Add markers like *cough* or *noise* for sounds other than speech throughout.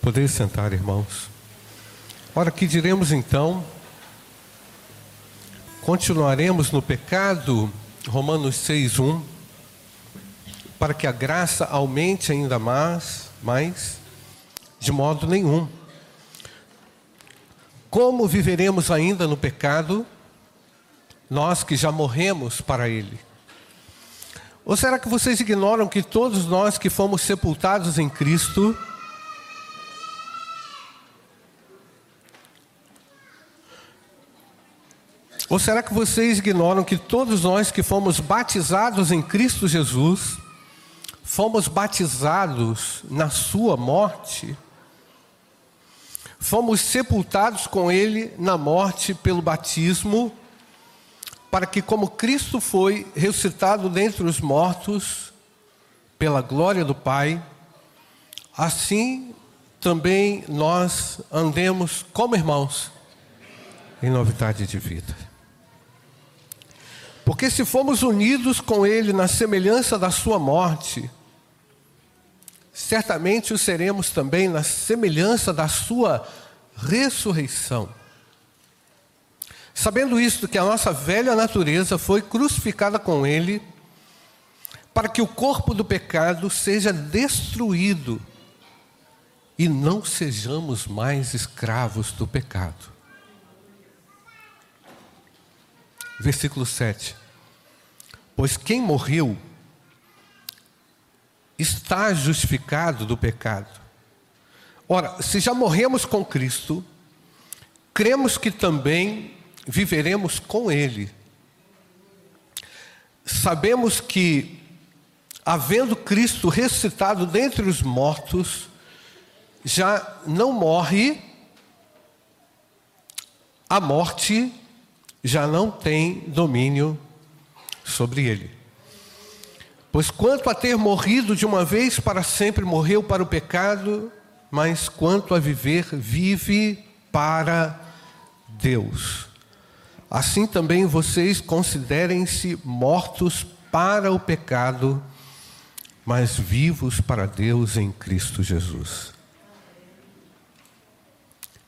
Poder sentar, irmãos. Ora, que diremos então? Continuaremos no pecado, Romanos 6:1, para que a graça aumente ainda mais, mais de modo nenhum. Como viveremos ainda no pecado, nós que já morremos para ele? Ou será que vocês ignoram que todos nós que fomos sepultados em Cristo, Ou será que vocês ignoram que todos nós que fomos batizados em Cristo Jesus, fomos batizados na Sua morte? Fomos sepultados com Ele na morte pelo batismo, para que, como Cristo foi ressuscitado dentre os mortos, pela glória do Pai, assim também nós andemos como irmãos em novidade de vida. Porque se fomos unidos com Ele na semelhança da Sua morte, certamente o seremos também na semelhança da Sua ressurreição. Sabendo isto, que a nossa velha natureza foi crucificada com Ele, para que o corpo do pecado seja destruído e não sejamos mais escravos do pecado. Versículo 7. Pois quem morreu está justificado do pecado. Ora, se já morremos com Cristo, cremos que também viveremos com Ele. Sabemos que, havendo Cristo ressuscitado dentre os mortos, já não morre, a morte já não tem domínio sobre ele. Pois quanto a ter morrido de uma vez para sempre, morreu para o pecado, mas quanto a viver, vive para Deus. Assim também vocês considerem-se mortos para o pecado, mas vivos para Deus em Cristo Jesus.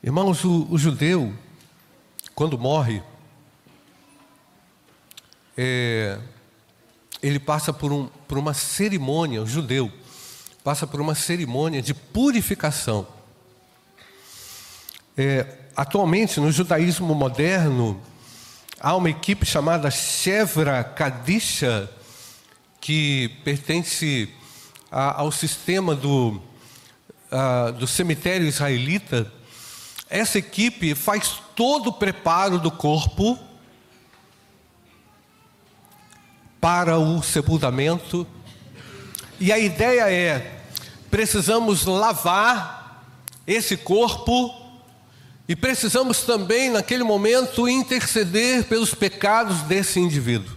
Irmãos, o, o judeu, quando morre, é, ele passa por, um, por uma cerimônia, o judeu passa por uma cerimônia de purificação. É, atualmente, no judaísmo moderno, há uma equipe chamada Shevra Kadisha, que pertence a, ao sistema do, a, do cemitério israelita. Essa equipe faz todo o preparo do corpo para o sepultamento. E a ideia é: precisamos lavar esse corpo e precisamos também, naquele momento, interceder pelos pecados desse indivíduo.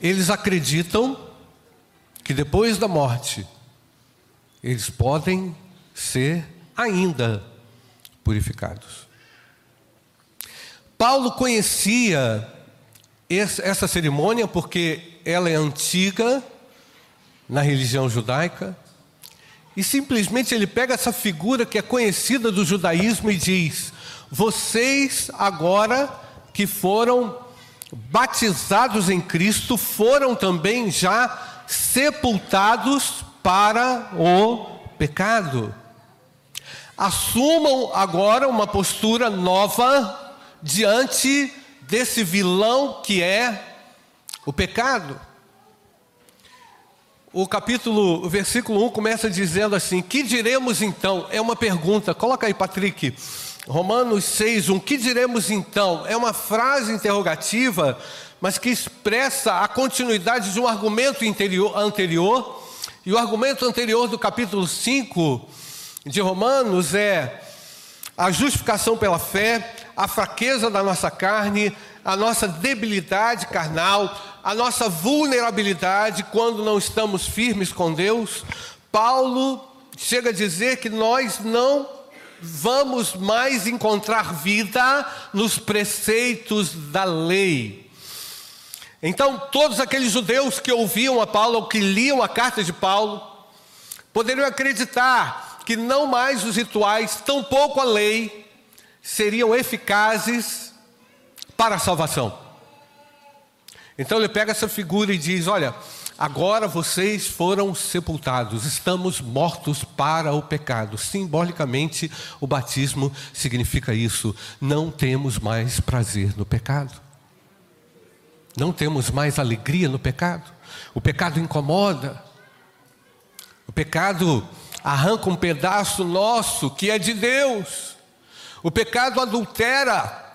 Eles acreditam que depois da morte, eles podem ser ainda purificados. Paulo conhecia essa cerimônia, porque ela é antiga na religião judaica, e simplesmente ele pega essa figura que é conhecida do judaísmo e diz: Vocês agora que foram batizados em Cristo, foram também já sepultados para o pecado. Assumam agora uma postura nova diante desse vilão que é o pecado. O capítulo, o versículo 1 começa dizendo assim: Que diremos então? É uma pergunta, coloca aí, Patrick. Romanos 6, 1. Que diremos então? É uma frase interrogativa, mas que expressa a continuidade de um argumento interior, anterior. E o argumento anterior do capítulo 5 de Romanos é a justificação pela fé, a fraqueza da nossa carne, a nossa debilidade carnal, a nossa vulnerabilidade quando não estamos firmes com Deus. Paulo chega a dizer que nós não vamos mais encontrar vida nos preceitos da lei. Então, todos aqueles judeus que ouviam a Paulo, ou que liam a carta de Paulo, poderiam acreditar que não mais os rituais, tampouco a lei, seriam eficazes para a salvação. Então ele pega essa figura e diz: Olha, Agora vocês foram sepultados, estamos mortos para o pecado. Simbolicamente, o batismo significa isso. Não temos mais prazer no pecado. Não temos mais alegria no pecado. O pecado incomoda. O pecado arranca um pedaço nosso que é de Deus. O pecado adultera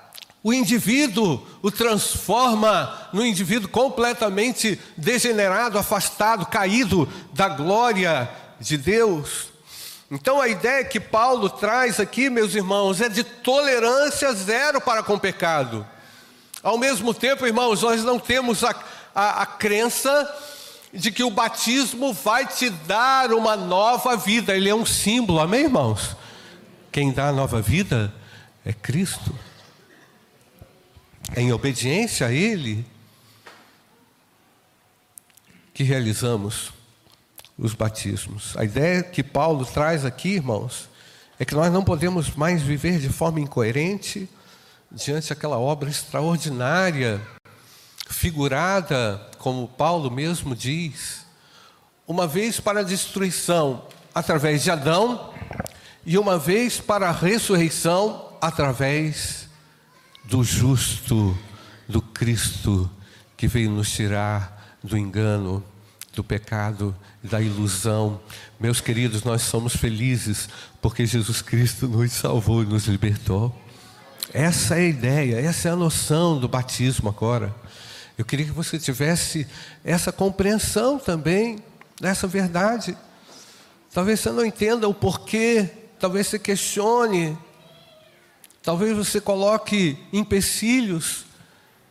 o indivíduo o transforma no indivíduo completamente degenerado, afastado, caído da glória de Deus. Então a ideia que Paulo traz aqui, meus irmãos, é de tolerância zero para com o pecado. Ao mesmo tempo, irmãos, nós não temos a, a, a crença de que o batismo vai te dar uma nova vida, ele é um símbolo, amém, irmãos? Quem dá a nova vida é Cristo em obediência a Ele, que realizamos os batismos. A ideia que Paulo traz aqui, irmãos, é que nós não podemos mais viver de forma incoerente diante daquela obra extraordinária, figurada, como Paulo mesmo diz, uma vez para a destruição através de Adão e uma vez para a ressurreição através do justo, do Cristo que veio nos tirar do engano, do pecado, da ilusão. Meus queridos, nós somos felizes porque Jesus Cristo nos salvou e nos libertou. Essa é a ideia, essa é a noção do batismo agora. Eu queria que você tivesse essa compreensão também dessa verdade. Talvez você não entenda o porquê, talvez você questione Talvez você coloque empecilhos,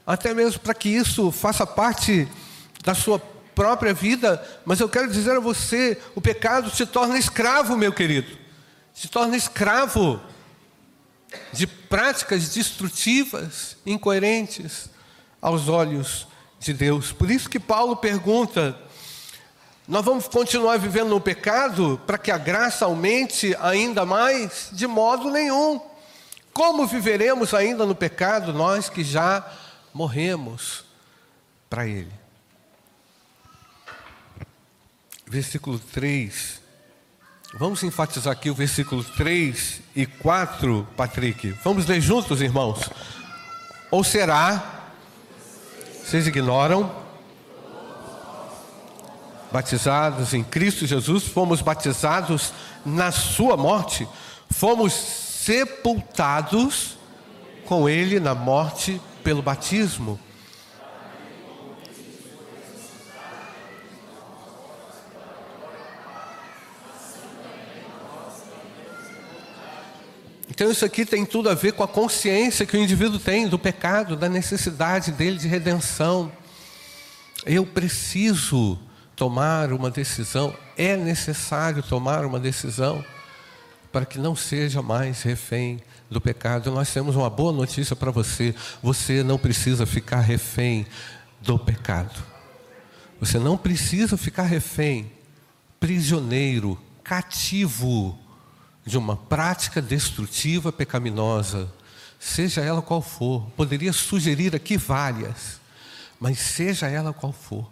até mesmo para que isso faça parte da sua própria vida, mas eu quero dizer a você: o pecado se torna escravo, meu querido, se torna escravo de práticas destrutivas, incoerentes aos olhos de Deus. Por isso que Paulo pergunta: nós vamos continuar vivendo no pecado para que a graça aumente ainda mais? De modo nenhum. Como viveremos ainda no pecado, nós que já morremos para Ele? Versículo 3. Vamos enfatizar aqui o versículo 3 e 4, Patrick. Vamos ler juntos, irmãos? Ou será, vocês ignoram, batizados em Cristo Jesus, fomos batizados na Sua morte, fomos sepultados com ele na morte pelo batismo. Então, isso aqui tem tudo a ver com a consciência que o indivíduo tem do pecado, da necessidade dele de redenção. Eu preciso tomar uma decisão, é necessário tomar uma decisão para que não seja mais refém do pecado. Nós temos uma boa notícia para você: você não precisa ficar refém do pecado. Você não precisa ficar refém, prisioneiro, cativo de uma prática destrutiva, pecaminosa, seja ela qual for. Poderia sugerir aqui várias, mas seja ela qual for.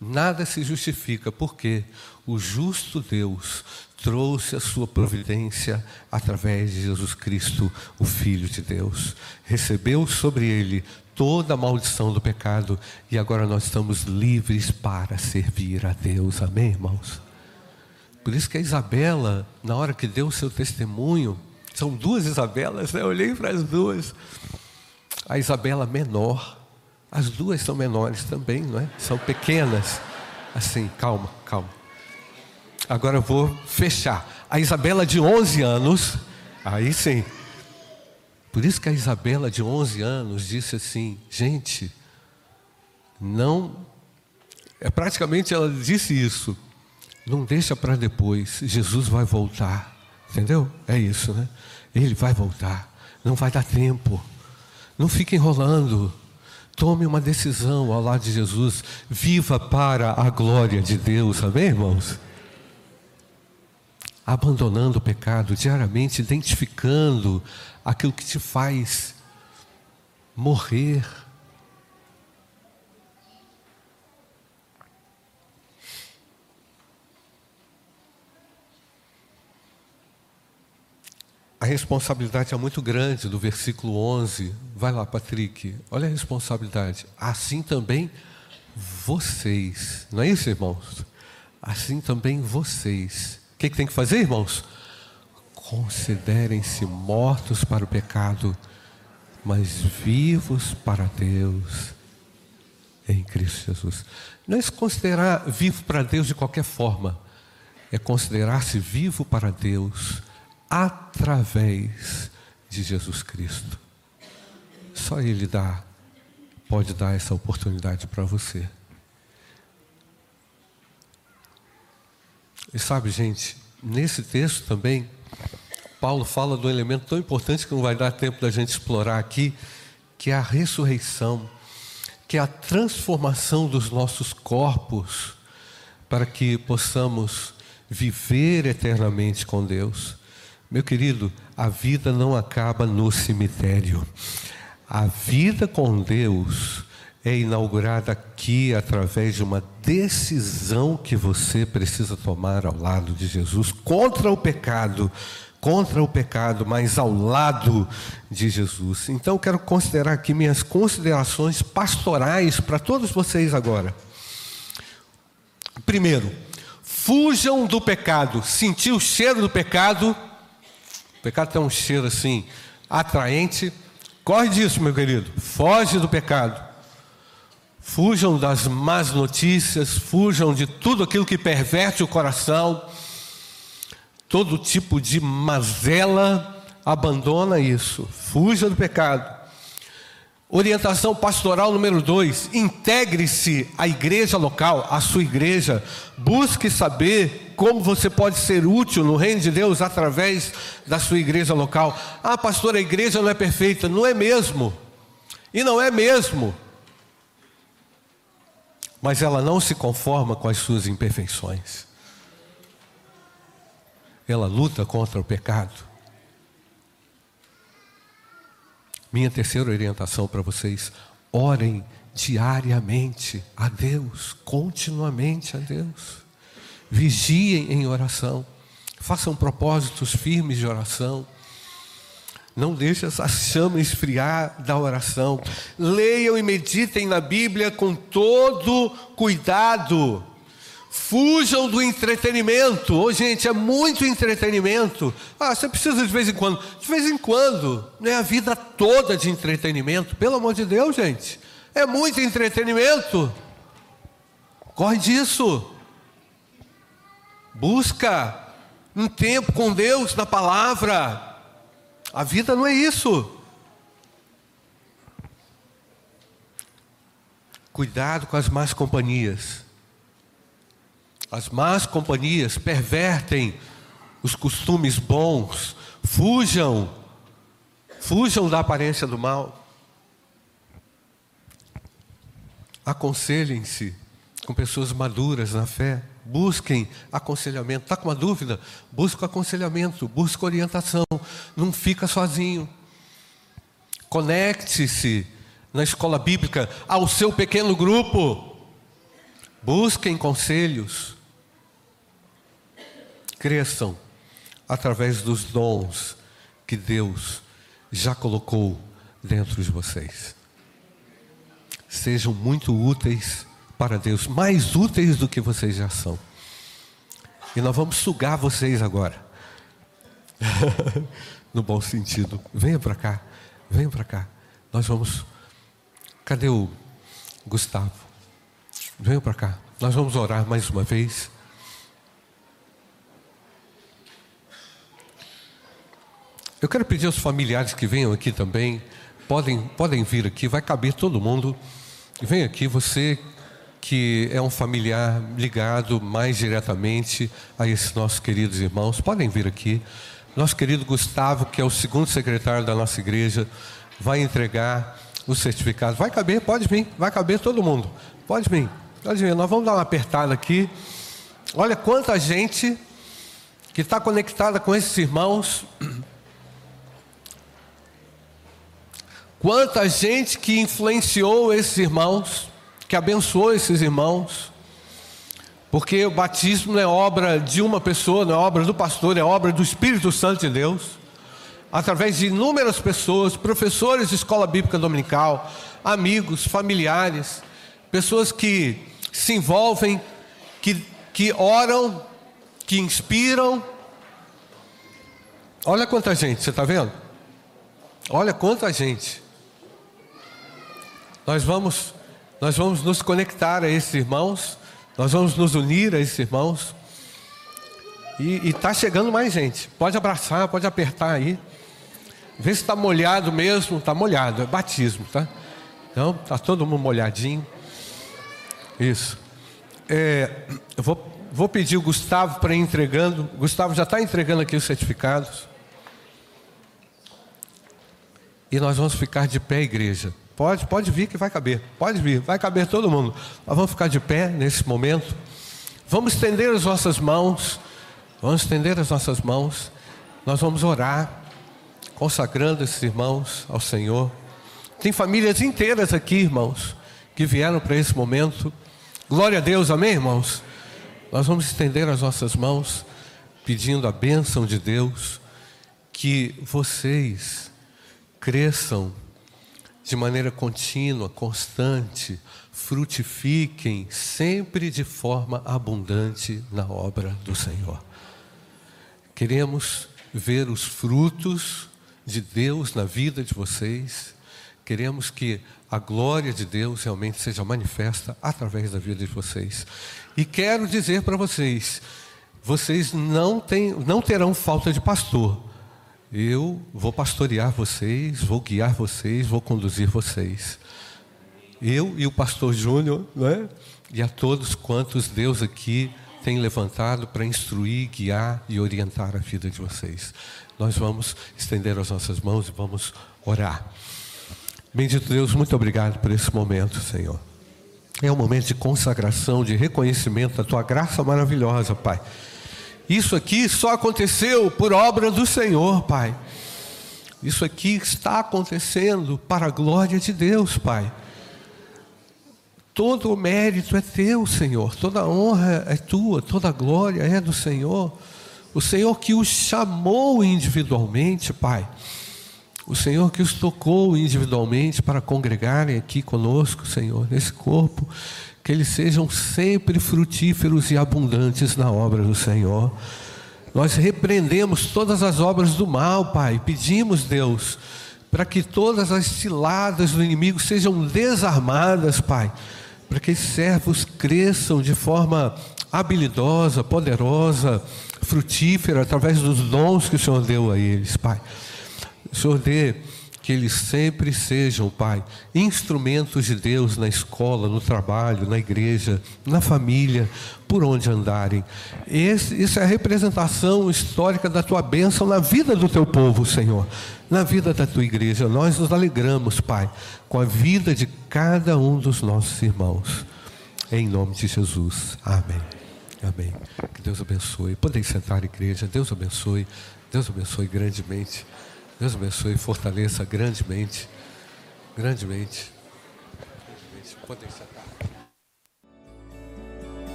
Nada se justifica, porque o justo Deus trouxe a sua providência através de Jesus Cristo, o Filho de Deus. Recebeu sobre ele toda a maldição do pecado e agora nós estamos livres para servir a Deus. Amém, irmãos? Por isso que a Isabela, na hora que deu o seu testemunho, são duas Isabelas, né? eu olhei para as duas. A Isabela menor, as duas são menores também, não é? São pequenas. Assim, calma, calma. Agora eu vou fechar. A Isabela de 11 anos, aí sim. Por isso que a Isabela de 11 anos disse assim: gente, não. É praticamente ela disse isso. Não deixa para depois. Jesus vai voltar. Entendeu? É isso, né? Ele vai voltar. Não vai dar tempo. Não fique enrolando. Tome uma decisão ao lado de Jesus. Viva para a glória de Deus. Amém, irmãos? abandonando o pecado diariamente, identificando aquilo que te faz morrer. A responsabilidade é muito grande do versículo 11. Vai lá, Patrick. Olha a responsabilidade. Assim também vocês. Não é isso, irmãos? Assim também vocês. O que, que tem que fazer, irmãos? Considerem-se mortos para o pecado, mas vivos para Deus em Cristo Jesus. Não é se considerar vivo para Deus de qualquer forma, é considerar-se vivo para Deus através de Jesus Cristo. Só Ele dá, pode dar essa oportunidade para você. E sabe, gente, nesse texto também, Paulo fala de um elemento tão importante que não vai dar tempo da gente explorar aqui, que é a ressurreição, que é a transformação dos nossos corpos, para que possamos viver eternamente com Deus. Meu querido, a vida não acaba no cemitério. A vida com Deus é inaugurada aqui através de uma decisão que você precisa tomar ao lado de Jesus contra o pecado, contra o pecado, mas ao lado de Jesus. Então quero considerar aqui minhas considerações pastorais para todos vocês agora. Primeiro, fujam do pecado. Sentiu o cheiro do pecado? Pecado tem um cheiro assim atraente. Corre disso, meu querido. Foge do pecado. Fujam das más notícias, fujam de tudo aquilo que perverte o coração. Todo tipo de mazela, abandona isso. Fuja do pecado. Orientação pastoral número dois: integre-se à igreja local, à sua igreja. Busque saber como você pode ser útil no reino de Deus através da sua igreja local. Ah, pastor, a igreja não é perfeita. Não é mesmo. E não é mesmo. Mas ela não se conforma com as suas imperfeições. Ela luta contra o pecado. Minha terceira orientação para vocês: orem diariamente a Deus, continuamente a Deus. Vigiem em oração. Façam propósitos firmes de oração. Não deixe essa chama esfriar da oração. Leiam e meditem na Bíblia com todo cuidado. Fujam do entretenimento. Ô, oh, gente, é muito entretenimento. Ah, você precisa de vez em quando. De vez em quando. Não é a vida toda de entretenimento. Pelo amor de Deus, gente. É muito entretenimento. Corre disso. Busca um tempo com Deus na palavra. A vida não é isso. Cuidado com as más companhias. As más companhias pervertem os costumes bons. Fujam, fujam da aparência do mal. Aconselhem-se com pessoas maduras na fé. Busquem aconselhamento. Está com uma dúvida? Busca aconselhamento, busca orientação. Não fica sozinho. Conecte-se na escola bíblica ao seu pequeno grupo. Busquem conselhos cresçam através dos dons que Deus já colocou dentro de vocês. Sejam muito úteis para Deus, mais úteis do que vocês já são. E nós vamos sugar vocês agora. *laughs* no bom sentido. Venha para cá, venha para cá. Nós vamos. Cadê o Gustavo? Venha para cá. Nós vamos orar mais uma vez. Eu quero pedir aos familiares que venham aqui também, podem, podem vir aqui, vai caber todo mundo. Vem aqui, você que é um familiar ligado mais diretamente a esses nossos queridos irmãos, podem vir aqui. Nosso querido Gustavo, que é o segundo secretário da nossa igreja, vai entregar o certificado. Vai caber, pode vir, vai caber todo mundo. Pode vir, pode vir. Nós vamos dar uma apertada aqui. Olha quanta gente que está conectada com esses irmãos. Quanta gente que influenciou esses irmãos, que abençoou esses irmãos, porque o batismo não é obra de uma pessoa, não é obra do pastor, é obra do Espírito Santo de Deus, através de inúmeras pessoas, professores de escola bíblica dominical, amigos, familiares, pessoas que se envolvem, que, que oram, que inspiram. Olha quanta gente, você está vendo? Olha quanta gente. Nós vamos, nós vamos nos conectar a esses irmãos, nós vamos nos unir a esses irmãos. E está chegando mais gente. Pode abraçar, pode apertar aí. Vê se está molhado mesmo. Está molhado, é batismo, tá? Então, está todo mundo molhadinho. Isso. É, eu vou, vou pedir o Gustavo para ir entregando. Gustavo já está entregando aqui os certificados. E nós vamos ficar de pé, igreja. Pode, pode vir que vai caber. Pode vir, vai caber todo mundo. Nós vamos ficar de pé nesse momento. Vamos estender as nossas mãos. Vamos estender as nossas mãos. Nós vamos orar, consagrando esses irmãos ao Senhor. Tem famílias inteiras aqui, irmãos, que vieram para esse momento. Glória a Deus, amém, irmãos? Nós vamos estender as nossas mãos, pedindo a bênção de Deus, que vocês cresçam de maneira contínua, constante, frutifiquem sempre de forma abundante na obra do Senhor. Queremos ver os frutos de Deus na vida de vocês, queremos que a glória de Deus realmente seja manifesta através da vida de vocês. E quero dizer para vocês, vocês não, tem, não terão falta de pastor eu vou pastorear vocês, vou guiar vocês, vou conduzir vocês. Eu e o pastor Júnior, né? e a todos quantos Deus aqui tem levantado para instruir, guiar e orientar a vida de vocês. Nós vamos estender as nossas mãos e vamos orar. Bendito Deus, muito obrigado por esse momento, Senhor. É um momento de consagração, de reconhecimento da tua graça maravilhosa, Pai. Isso aqui só aconteceu por obra do Senhor, Pai. Isso aqui está acontecendo para a glória de Deus, Pai. Todo o mérito é teu, Senhor. Toda a honra é tua, toda a glória é do Senhor. O Senhor que os chamou individualmente, Pai. O Senhor que os tocou individualmente para congregarem aqui conosco, Senhor, nesse corpo que eles sejam sempre frutíferos e abundantes na obra do Senhor. Nós repreendemos todas as obras do mal, Pai. Pedimos, Deus, para que todas as ciladas do inimigo sejam desarmadas, Pai. Para que esses servos cresçam de forma habilidosa, poderosa, frutífera, através dos dons que o Senhor deu a eles, Pai. Senhor dê que eles sempre sejam, Pai, instrumentos de Deus na escola, no trabalho, na igreja, na família, por onde andarem. Isso é a representação histórica da tua bênção na vida do teu povo, Senhor, na vida da tua igreja. Nós nos alegramos, Pai, com a vida de cada um dos nossos irmãos. Em nome de Jesus. Amém. Amém. Que Deus abençoe. Podem sentar, igreja. Deus abençoe. Deus abençoe grandemente. Deus abençoe e fortaleça grandemente, grandemente. sentar.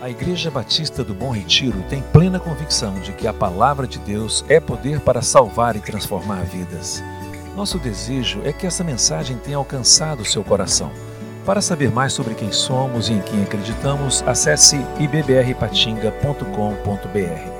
A Igreja Batista do Bom Retiro tem plena convicção de que a palavra de Deus é poder para salvar e transformar vidas. Nosso desejo é que essa mensagem tenha alcançado seu coração. Para saber mais sobre quem somos e em quem acreditamos, acesse ibbrpatinga.com.br.